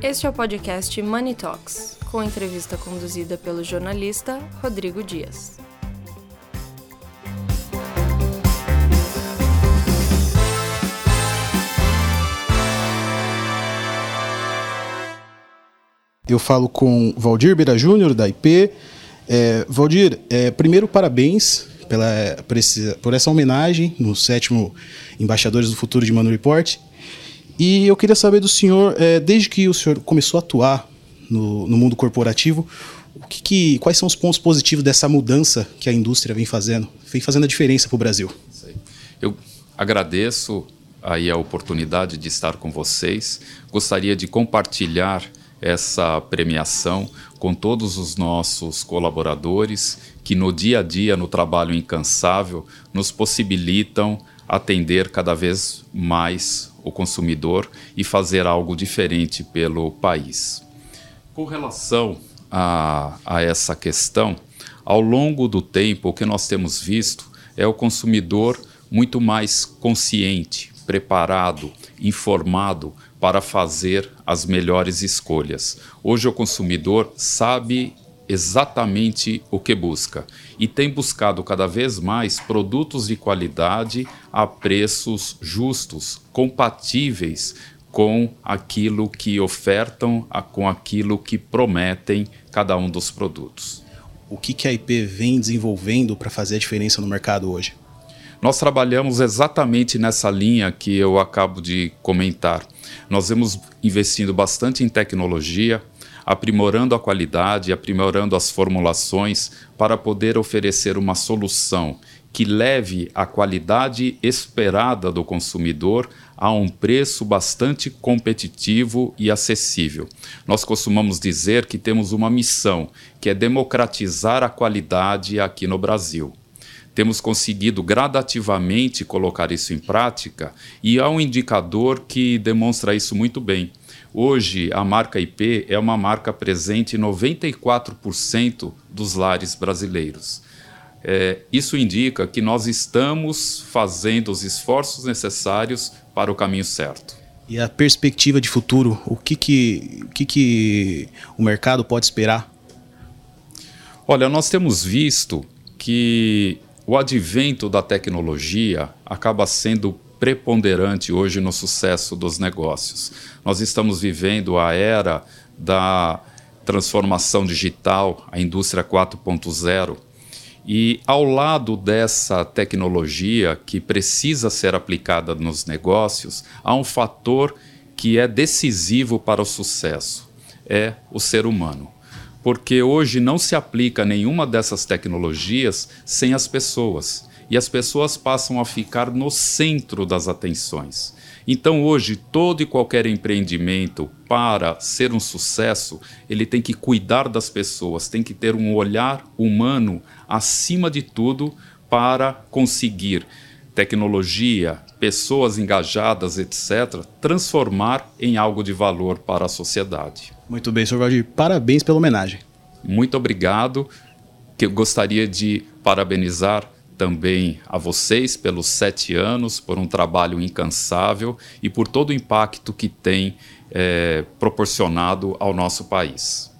Este é o podcast Money Talks, com entrevista conduzida pelo jornalista Rodrigo Dias. Eu falo com Valdir Beira Júnior, da IP. É, Valdir, é, primeiro, parabéns pela, por, esse, por, essa homenagem no sétimo Embaixadores do Futuro de Mano Report. E eu queria saber do senhor, é, desde que o senhor começou a atuar no, no mundo corporativo, o que, que, quais são os pontos positivos dessa mudança que a indústria vem fazendo, vem fazendo a diferença para o Brasil? Eu agradeço aí a oportunidade de estar com vocês. Gostaria de compartilhar essa premiação com todos os nossos colaboradores que no dia a dia, no trabalho incansável, nos possibilitam atender cada vez mais o consumidor e fazer algo diferente pelo país. Com relação a, a essa questão, ao longo do tempo, o que nós temos visto é o consumidor muito mais consciente, preparado, informado para fazer as melhores escolhas. Hoje o consumidor sabe exatamente o que busca e tem buscado cada vez mais produtos de qualidade a preços justos, compatíveis com aquilo que ofertam, com aquilo que prometem cada um dos produtos. O que, que a IP vem desenvolvendo para fazer a diferença no mercado hoje? Nós trabalhamos exatamente nessa linha que eu acabo de comentar. Nós vemos investindo bastante em tecnologia, aprimorando a qualidade, aprimorando as formulações para poder oferecer uma solução que leve a qualidade esperada do consumidor a um preço bastante competitivo e acessível. Nós costumamos dizer que temos uma missão, que é democratizar a qualidade aqui no Brasil. Temos conseguido gradativamente colocar isso em prática e há um indicador que demonstra isso muito bem. Hoje, a marca IP é uma marca presente em 94% dos lares brasileiros. É, isso indica que nós estamos fazendo os esforços necessários para o caminho certo. E a perspectiva de futuro, o que, que, o, que, que o mercado pode esperar? Olha, nós temos visto que o advento da tecnologia acaba sendo preponderante hoje no sucesso dos negócios. Nós estamos vivendo a era da transformação digital, a indústria 4.0. E ao lado dessa tecnologia que precisa ser aplicada nos negócios, há um fator que é decisivo para o sucesso: é o ser humano. Porque hoje não se aplica nenhuma dessas tecnologias sem as pessoas e as pessoas passam a ficar no centro das atenções. Então, hoje, todo e qualquer empreendimento, para ser um sucesso, ele tem que cuidar das pessoas, tem que ter um olhar humano acima de tudo para conseguir tecnologia, pessoas engajadas, etc., transformar em algo de valor para a sociedade. Muito bem, Sr. Valdir. Parabéns pela homenagem. Muito obrigado. Que eu gostaria de parabenizar também a vocês pelos sete anos, por um trabalho incansável e por todo o impacto que tem é, proporcionado ao nosso país.